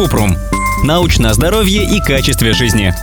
Купрум. Научное здоровье и качестве жизни.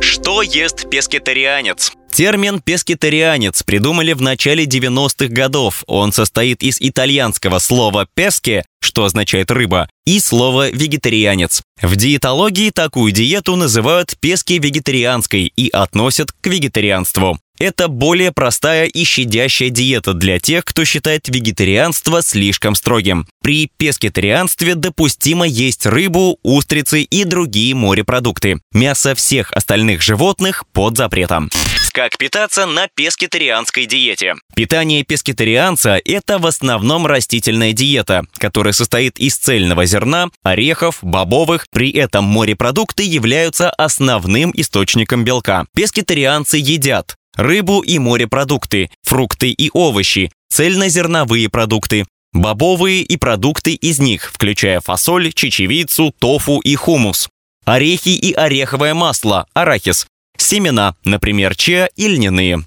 Что ест пескетарианец? Термин «пескетарианец» придумали в начале 90-х годов. Он состоит из итальянского слова «песке», что означает «рыба», и слова «вегетарианец». В диетологии такую диету называют пески-вегетарианской и относят к вегетарианству. Это более простая и щадящая диета для тех, кто считает вегетарианство слишком строгим. При пескетарианстве допустимо есть рыбу, устрицы и другие морепродукты. Мясо всех остальных животных под запретом. Как питаться на пескетарианской диете? Питание пескетарианца – это в основном растительная диета, которая состоит из цельного зерна, орехов, бобовых. При этом морепродукты являются основным источником белка. Пескетарианцы едят рыбу и морепродукты, фрукты и овощи, цельнозерновые продукты, бобовые и продукты из них, включая фасоль, чечевицу, тофу и хумус, орехи и ореховое масло, арахис, семена, например, чиа и льняные.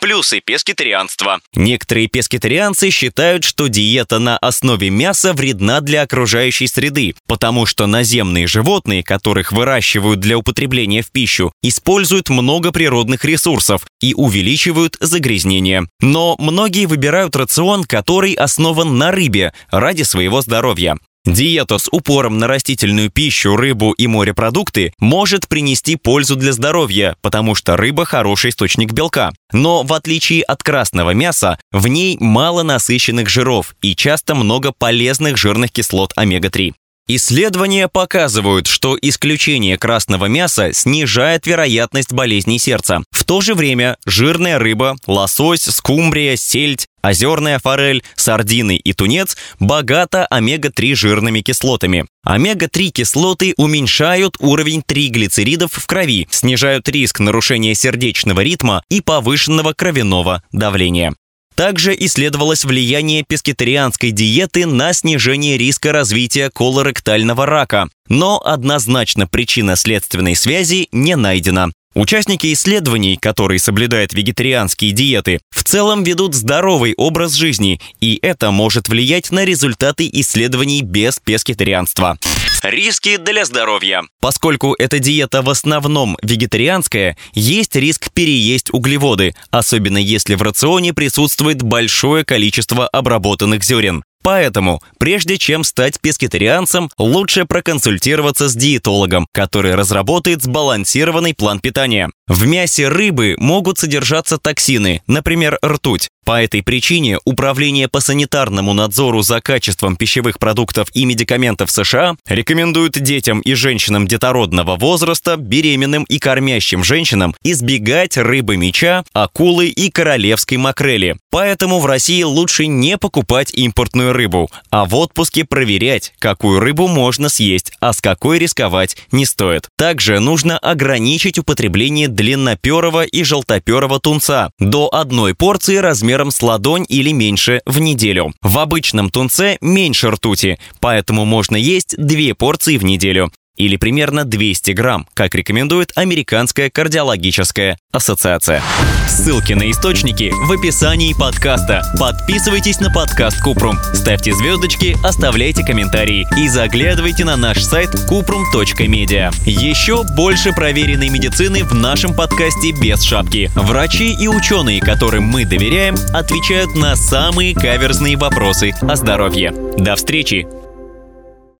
Плюсы пескетарианства. Некоторые пескетарианцы считают, что диета на основе мяса вредна для окружающей среды, потому что наземные животные, которых выращивают для употребления в пищу, используют много природных ресурсов и увеличивают загрязнение. Но многие выбирают рацион, который основан на рыбе ради своего здоровья. Диета с упором на растительную пищу, рыбу и морепродукты может принести пользу для здоровья, потому что рыба – хороший источник белка. Но в отличие от красного мяса, в ней мало насыщенных жиров и часто много полезных жирных кислот омега-3. Исследования показывают, что исключение красного мяса снижает вероятность болезней сердца. В то же время жирная рыба, лосось, скумбрия, сельдь, озерная форель, сардины и тунец богата омега-3 жирными кислотами. Омега-3 кислоты уменьшают уровень триглицеридов в крови, снижают риск нарушения сердечного ритма и повышенного кровяного давления. Также исследовалось влияние пескетарианской диеты на снижение риска развития колоректального рака, но однозначно причина следственной связи не найдена. Участники исследований, которые соблюдают вегетарианские диеты, в целом ведут здоровый образ жизни, и это может влиять на результаты исследований без пескетарианства. Риски для здоровья. Поскольку эта диета в основном вегетарианская, есть риск переесть углеводы, особенно если в рационе присутствует большое количество обработанных зерен. Поэтому, прежде чем стать пескетарианцем, лучше проконсультироваться с диетологом, который разработает сбалансированный план питания. В мясе рыбы могут содержаться токсины, например, ртуть. По этой причине Управление по санитарному надзору за качеством пищевых продуктов и медикаментов США рекомендует детям и женщинам детородного возраста, беременным и кормящим женщинам избегать рыбы меча, акулы и королевской макрели. Поэтому в России лучше не покупать импортную рыбу, а в отпуске проверять, какую рыбу можно съесть, а с какой рисковать не стоит. Также нужно ограничить употребление длинноперого и желтоперого тунца до одной порции размером с ладонь или меньше в неделю. В обычном тунце меньше ртути, поэтому можно есть две порции в неделю или примерно 200 грамм, как рекомендует Американская кардиологическая ассоциация. Ссылки на источники в описании подкаста. Подписывайтесь на подкаст Купрум, ставьте звездочки, оставляйте комментарии и заглядывайте на наш сайт kuprum.media. Еще больше проверенной медицины в нашем подкасте без шапки. Врачи и ученые, которым мы доверяем, отвечают на самые каверзные вопросы о здоровье. До встречи!